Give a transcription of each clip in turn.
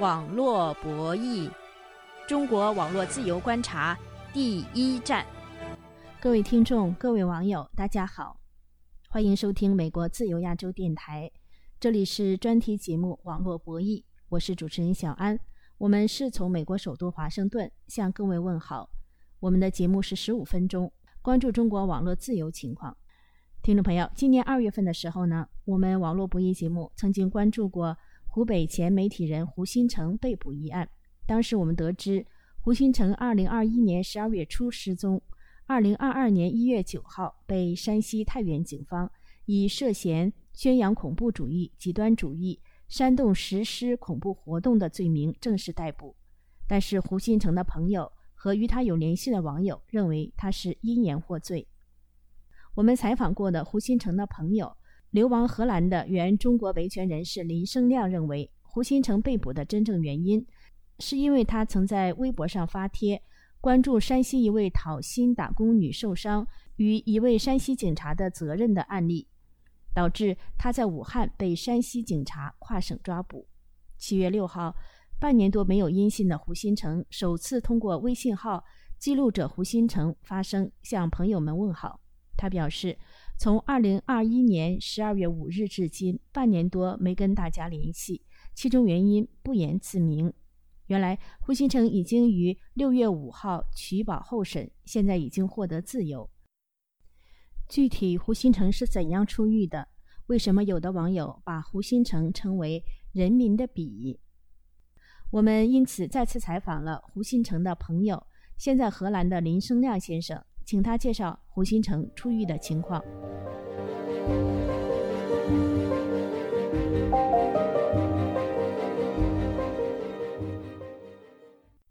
网络博弈，中国网络自由观察第一站。各位听众、各位网友，大家好，欢迎收听美国自由亚洲电台，这里是专题节目《网络博弈》，我是主持人小安。我们是从美国首都华盛顿向各位问好。我们的节目是十五分钟，关注中国网络自由情况。听众朋友，今年二月份的时候呢，我们网络博弈节目曾经关注过。湖北前媒体人胡新成被捕一案，当时我们得知，胡新成2021年12月初失踪，2022年1月9号被山西太原警方以涉嫌宣扬恐怖主义、极端主义、煽动实施恐怖活动的罪名正式逮捕。但是胡新成的朋友和与他有联系的网友认为他是因言获罪。我们采访过的胡新成的朋友。流亡荷兰的原中国维权人士林生亮认为，胡新成被捕的真正原因，是因为他曾在微博上发帖关注山西一位讨薪打工女受伤与一位山西警察的责任的案例，导致他在武汉被山西警察跨省抓捕。七月六号，半年多没有音信的胡新成首次通过微信号“记录者胡新成”发声，向朋友们问好。他表示。从二零二一年十二月五日至今，半年多没跟大家联系，其中原因不言自明。原来胡新成已经于六月五号取保候审，现在已经获得自由。具体胡新成是怎样出狱的？为什么有的网友把胡新成称为“人民的笔”？我们因此再次采访了胡新成的朋友，现在荷兰的林生亮先生。请他介绍胡新成出狱的情况。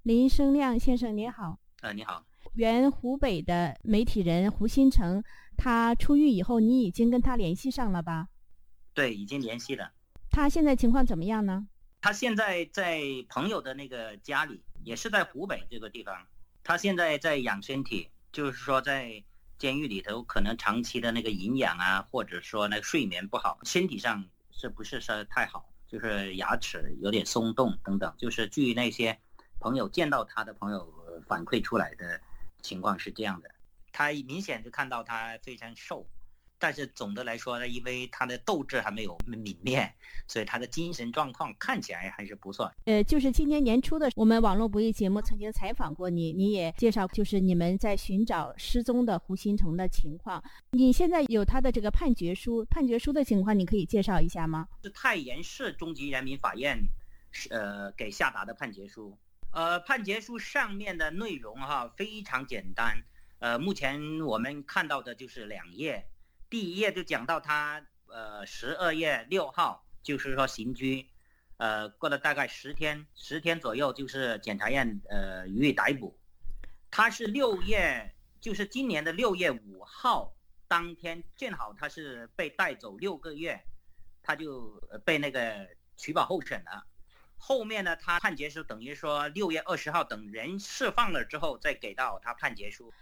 林生亮先生，您好。呃，你好。原湖北的媒体人胡新成，他出狱以后，你已经跟他联系上了吧？对，已经联系了。他现在情况怎么样呢？他现在在朋友的那个家里，也是在湖北这个地方。他现在在养身体。就是说，在监狱里头，可能长期的那个营养啊，或者说那睡眠不好，身体上是不是说太好？就是牙齿有点松动等等。就是据那些朋友见到他的朋友反馈出来的情况是这样的，他明显就看到他非常瘦。但是总的来说呢，因为他的斗志还没有泯灭，所以他的精神状况看起来还是不错。呃，就是今年年初的，我们网络不易节目曾经采访过你，你也介绍，就是你们在寻找失踪的胡新成的情况。你现在有他的这个判决书，判决书的情况，你可以介绍一下吗？是太原市中级人民法院，呃，给下达的判决书。呃，判决书上面的内容哈非常简单，呃，目前我们看到的就是两页。第一页就讲到他，呃，十二月六号，就是说刑拘，呃，过了大概十天，十天左右，就是检察院呃予以逮捕。他是六月，就是今年的六月五号当天，正好他是被带走六个月，他就被那个取保候审了。后面呢，他判决书等于说六月二十号等人释放了之后，再给到他判决书。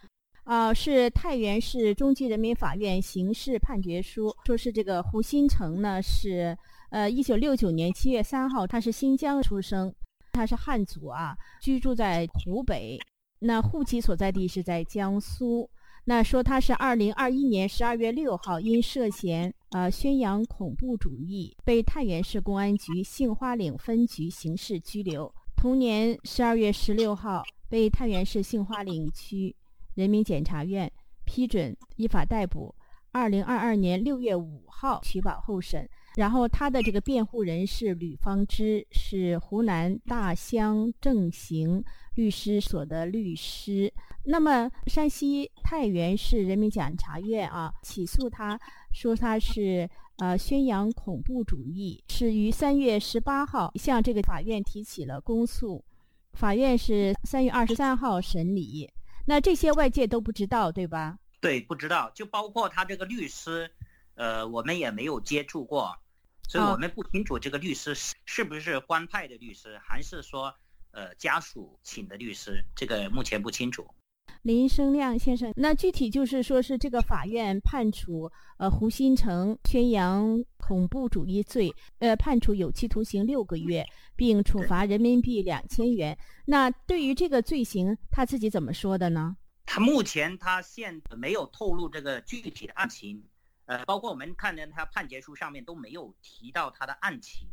啊，是太原市中级人民法院刑事判决书，说是这个胡新成呢是，呃，一九六九年七月三号，他是新疆出生，他是汉族啊，居住在湖北，那户籍所在地是在江苏。那说他是二零二一年十二月六号因涉嫌呃宣扬恐怖主义，被太原市公安局杏花岭分局刑事拘留。同年十二月十六号，被太原市杏花岭区。人民检察院批准依法逮捕，二零二二年六月五号取保候审。然后他的这个辩护人是吕方之，是湖南大乡正行律师所的律师。那么山西太原市人民检察院啊起诉他说他是呃宣扬恐怖主义，是于三月十八号向这个法院提起了公诉，法院是三月二十三号审理。那这些外界都不知道，对吧？对，不知道，就包括他这个律师，呃，我们也没有接触过，所以我们不清楚这个律师是是不是官派的律师，还是说，呃，家属请的律师，这个目前不清楚。林生亮先生，那具体就是说是这个法院判处呃胡新成宣扬恐怖主义罪，呃判处有期徒刑六个月，并处罚人民币两千元。那对于这个罪行，他自己怎么说的呢？他目前他现没有透露这个具体的案情，呃，包括我们看见他判决书上面都没有提到他的案情。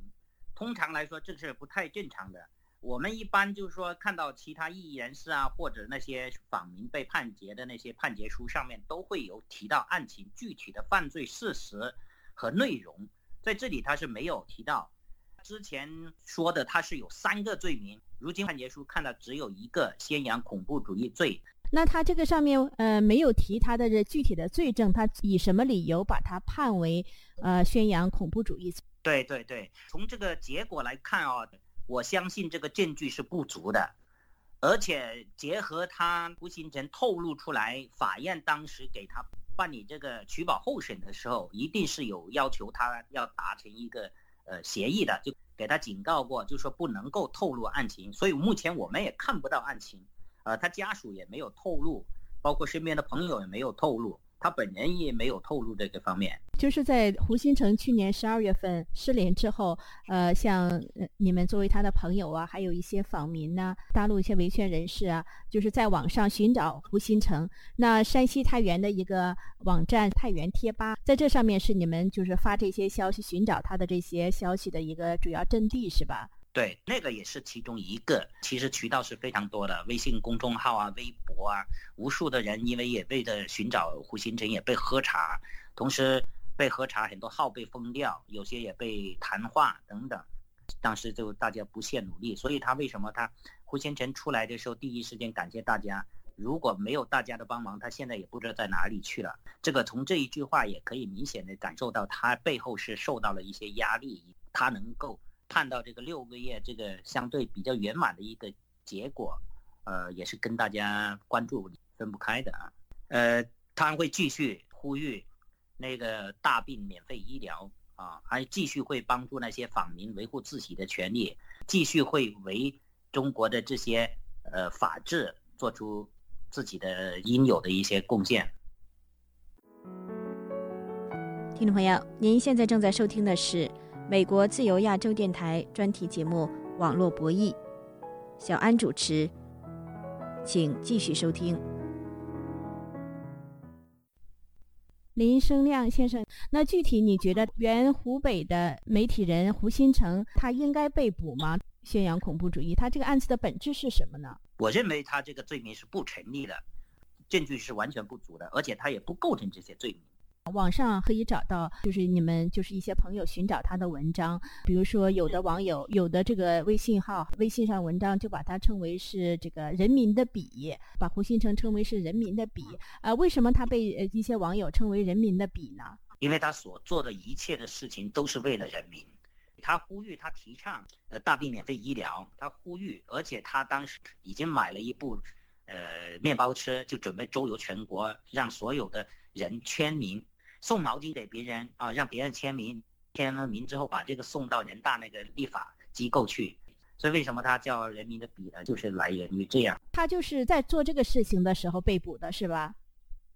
通常来说，这是不太正常的。我们一般就是说，看到其他异议人士啊，或者那些访民被判决的那些判决书上面都会有提到案情、具体的犯罪事实和内容，在这里他是没有提到。之前说的他是有三个罪名，如今判决书看到只有一个宣扬恐怖主义罪。那他这个上面呃没有提他的这具体的罪证，他以什么理由把他判为呃宣扬恐怖主义？对对对，从这个结果来看啊，我相信这个证据是不足的，而且结合他吴新成透露出来，法院当时给他办理这个取保候审的时候，一定是有要求他要达成一个呃协议的，就给他警告过，就说不能够透露案情，所以目前我们也看不到案情。呃，他家属也没有透露，包括身边的朋友也没有透露，他本人也没有透露这个方面。就是在胡新成去年十二月份失联之后，呃，像你们作为他的朋友啊，还有一些访民呐，大陆一些维权人士啊，就是在网上寻找胡新成。那山西太原的一个网站太原贴吧，在这上面是你们就是发这些消息、寻找他的这些消息的一个主要阵地，是吧？对，那个也是其中一个。其实渠道是非常多的，微信公众号啊、微博啊，无数的人因为也为了寻找胡新成也被喝茶，同时被喝茶，很多号被封掉，有些也被谈话等等。当时就大家不懈努力，所以他为什么他胡新成出来的时候第一时间感谢大家？如果没有大家的帮忙，他现在也不知道在哪里去了。这个从这一句话也可以明显的感受到，他背后是受到了一些压力，他能够。看到这个六个月，这个相对比较圆满的一个结果，呃，也是跟大家关注分不开的啊。呃，他会继续呼吁那个大病免费医疗啊，还继续会帮助那些访民维护自己的权利，继续会为中国的这些呃法治做出自己的应有的一些贡献。听众朋友，您现在正在收听的是。美国自由亚洲电台专题节目《网络博弈》，小安主持，请继续收听。林生亮先生，那具体你觉得原湖北的媒体人胡新成他应该被捕吗？宣扬恐怖主义，他这个案子的本质是什么呢？我认为他这个罪名是不成立的，证据是完全不足的，而且他也不构成这些罪名。网上可以找到，就是你们就是一些朋友寻找他的文章，比如说有的网友有的这个微信号，微信上文章就把它称为是这个人民的笔，把胡新成称为是人民的笔。啊，为什么他被一些网友称为人民的笔呢？因为他所做的一切的事情都是为了人民，他呼吁，他提倡呃大病免费医疗，他呼吁，而且他当时已经买了一部呃面包车，就准备周游全国，让所有的人签名。送毛巾给别人啊，让别人签名，签了名之后把这个送到人大那个立法机构去。所以为什么他叫人民的笔呢？就是来源于这样。他就是在做这个事情的时候被捕的，是吧？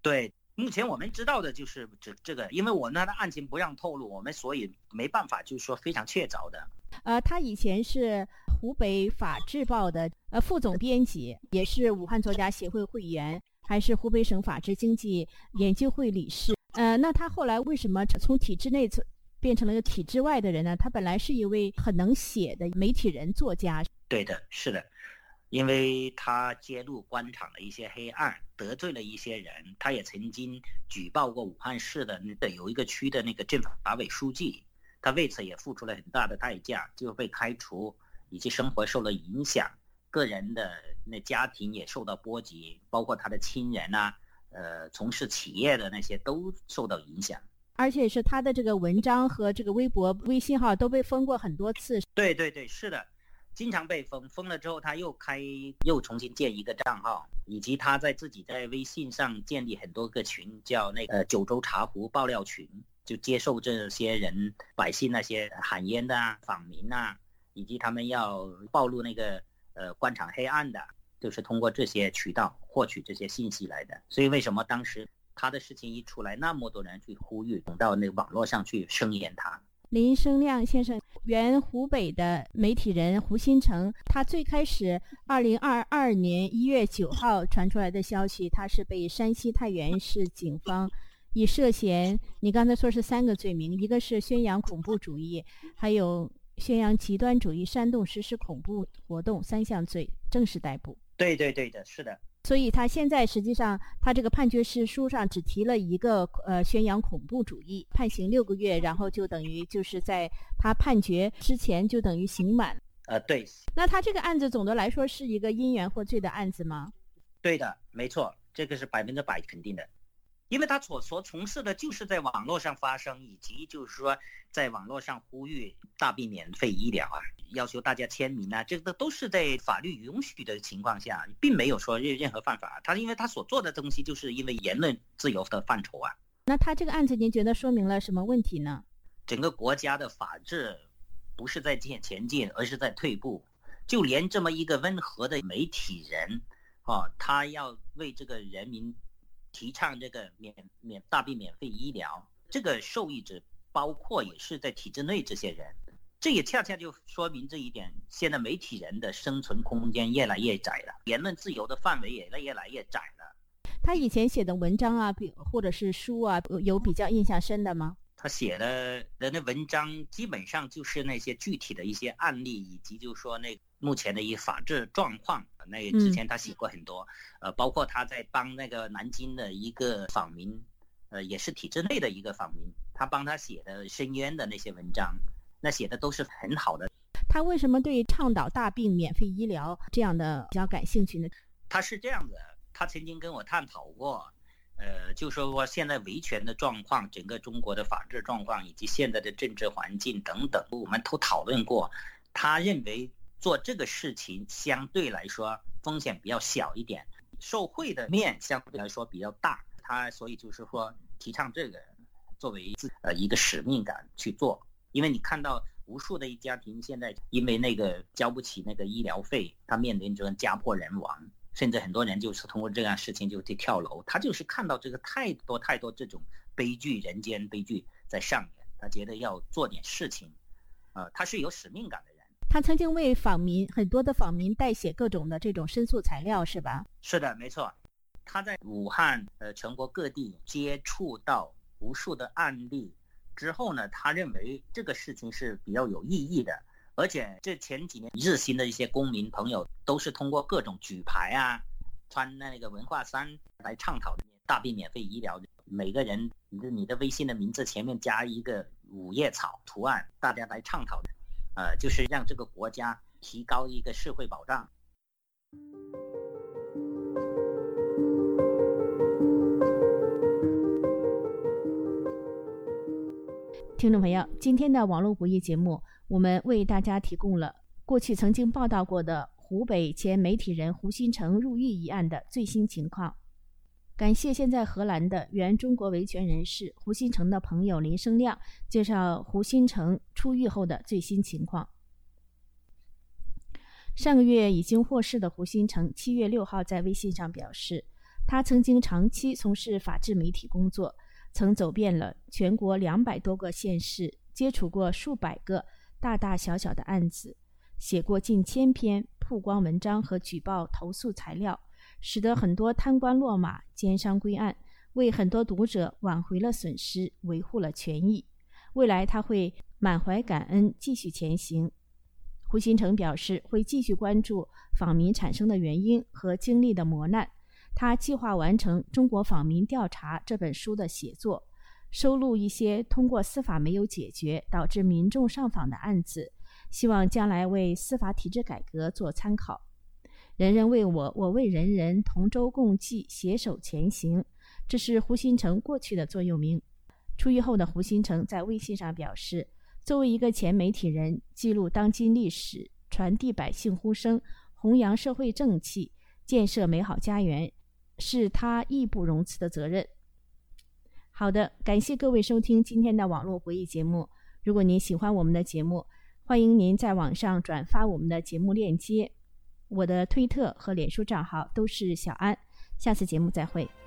对，目前我们知道的就是这这个，因为我那的案情不让透露，我们所以没办法就是说非常确凿的。呃，他以前是湖北法制报的呃副总编辑，也是武汉作家协会会员，还是湖北省法制经济研究会理事。呃，那他后来为什么从体制内变成了一个体制外的人呢？他本来是一位很能写的媒体人、作家。对的，是的，因为他揭露官场的一些黑暗，得罪了一些人。他也曾经举报过武汉市的那有一个区的那个政法委书记，他为此也付出了很大的代价，就被开除，以及生活受了影响，个人的那家庭也受到波及，包括他的亲人呐。呃，从事企业的那些都受到影响，而且是他的这个文章和这个微博、微信号都被封过很多次。对对对，是的，经常被封，封了之后他又开，又重新建一个账号，以及他在自己在微信上建立很多个群，叫那个九州茶壶爆料群，就接受这些人百姓那些喊冤的啊、访民啊，以及他们要暴露那个呃官场黑暗的。就是通过这些渠道获取这些信息来的。所以为什么当时他的事情一出来，那么多人去呼吁，到那个网络上去声援他？林生亮先生，原湖北的媒体人胡新成，他最开始二零二二年一月九号传出来的消息，他是被山西太原市警方以涉嫌，你刚才说是三个罪名，一个是宣扬恐怖主义，还有宣扬极端主义、煽动实施恐怖活动三项罪，正式逮捕。对对对的，是的。所以他现在实际上，他这个判决书书上只提了一个呃宣扬恐怖主义，判刑六个月，然后就等于就是在他判决之前就等于刑满。呃，对。那他这个案子总的来说是一个因缘获罪的案子吗？对的，没错，这个是百分之百肯定的。因为他所所从事的就是在网络上发声，以及就是说在网络上呼吁大病免费医疗啊，要求大家签名啊，这个都是在法律允许的情况下，并没有说任任何犯法。他因为他所做的东西就是因为言论自由的范畴啊。那他这个案子您觉得说明了什么问题呢？整个国家的法治不是在前前进，而是在退步。就连这么一个温和的媒体人，啊，他要为这个人民。提倡这个免免大病免费医疗，这个受益者包括也是在体制内这些人，这也恰恰就说明这一点。现在媒体人的生存空间越来越窄了，言论自由的范围也越来越窄了。他以前写的文章啊，比或者是书啊，有比较印象深的吗？他写的的那文章基本上就是那些具体的一些案例，以及就是说那目前的一些法治状况。那之前他写过很多，呃，包括他在帮那个南京的一个访民，呃，也是体制内的一个访民，他帮他写的申冤的那些文章，那写的都是很好的。他为什么对倡导大病免费医疗这样的比较感兴趣呢？他是这样的，他曾经跟我探讨过。呃，就说说现在维权的状况，整个中国的法治状况，以及现在的政治环境等等，我们都讨论过。他认为做这个事情相对来说风险比较小一点，受贿的面相对来说比较大。他所以就是说提倡这个作为自呃一个使命感去做，因为你看到无数的一家庭现在因为那个交不起那个医疗费，他面临着家破人亡。甚至很多人就是通过这样事情就去跳楼，他就是看到这个太多太多这种悲剧，人间悲剧在上演，他觉得要做点事情，呃，他是有使命感的人。他曾经为访民很多的访民代写各种的这种申诉材料，是吧？是的，没错。他在武汉呃全国各地接触到无数的案例之后呢，他认为这个事情是比较有意义的。而且这前几年日新的一些公民朋友，都是通过各种举牌啊，穿那个文化衫来倡导大病免费医疗。每个人，你的你的微信的名字前面加一个五叶草图案，大家来倡导的，呃，就是让这个国家提高一个社会保障。听众朋友，今天的网络博弈节目。我们为大家提供了过去曾经报道过的湖北前媒体人胡新成入狱一案的最新情况。感谢现在荷兰的原中国维权人士胡新成的朋友林生亮介绍胡新成出狱后的最新情况。上个月已经获释的胡新成，七月六号在微信上表示，他曾经长期从事法制媒体工作，曾走遍了全国两百多个县市，接触过数百个。大大小小的案子，写过近千篇曝光文章和举报投诉材料，使得很多贪官落马、奸商归案，为很多读者挽回了损失，维护了权益。未来他会满怀感恩，继续前行。胡新成表示，会继续关注访民产生的原因和经历的磨难。他计划完成《中国访民调查》这本书的写作。收录一些通过司法没有解决导致民众上访的案子，希望将来为司法体制改革做参考。人人为我，我为人人，同舟共济，携手前行。这是胡新成过去的座右铭。出狱后的胡新成在微信上表示：“作为一个前媒体人，记录当今历史，传递百姓呼声，弘扬社会正气，建设美好家园，是他义不容辞的责任。”好的，感谢各位收听今天的网络博弈节目。如果您喜欢我们的节目，欢迎您在网上转发我们的节目链接。我的推特和脸书账号都是小安。下次节目再会。